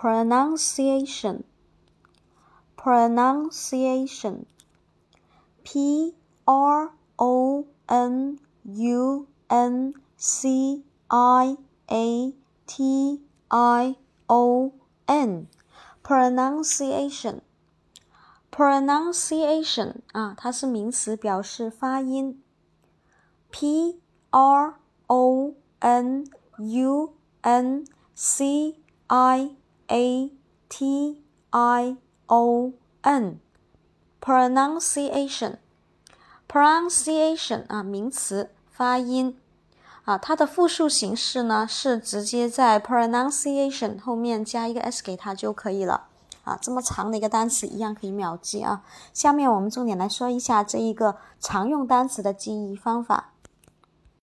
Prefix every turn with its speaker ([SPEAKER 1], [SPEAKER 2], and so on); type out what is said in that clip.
[SPEAKER 1] pronunciation pronunciation p r o n u n c i a t i o n pronunciation pronunciation 啊，它是名词，表示发音。p r o n u n c i a t i o n pronunciation pronunciation 啊，名词，发音。啊，它的复数形式呢是直接在 pronunciation 后面加一个 s 给它就可以了。啊，这么长的一个单词一样可以秒记啊。下面我们重点来说一下这一个常用单词的记忆方法。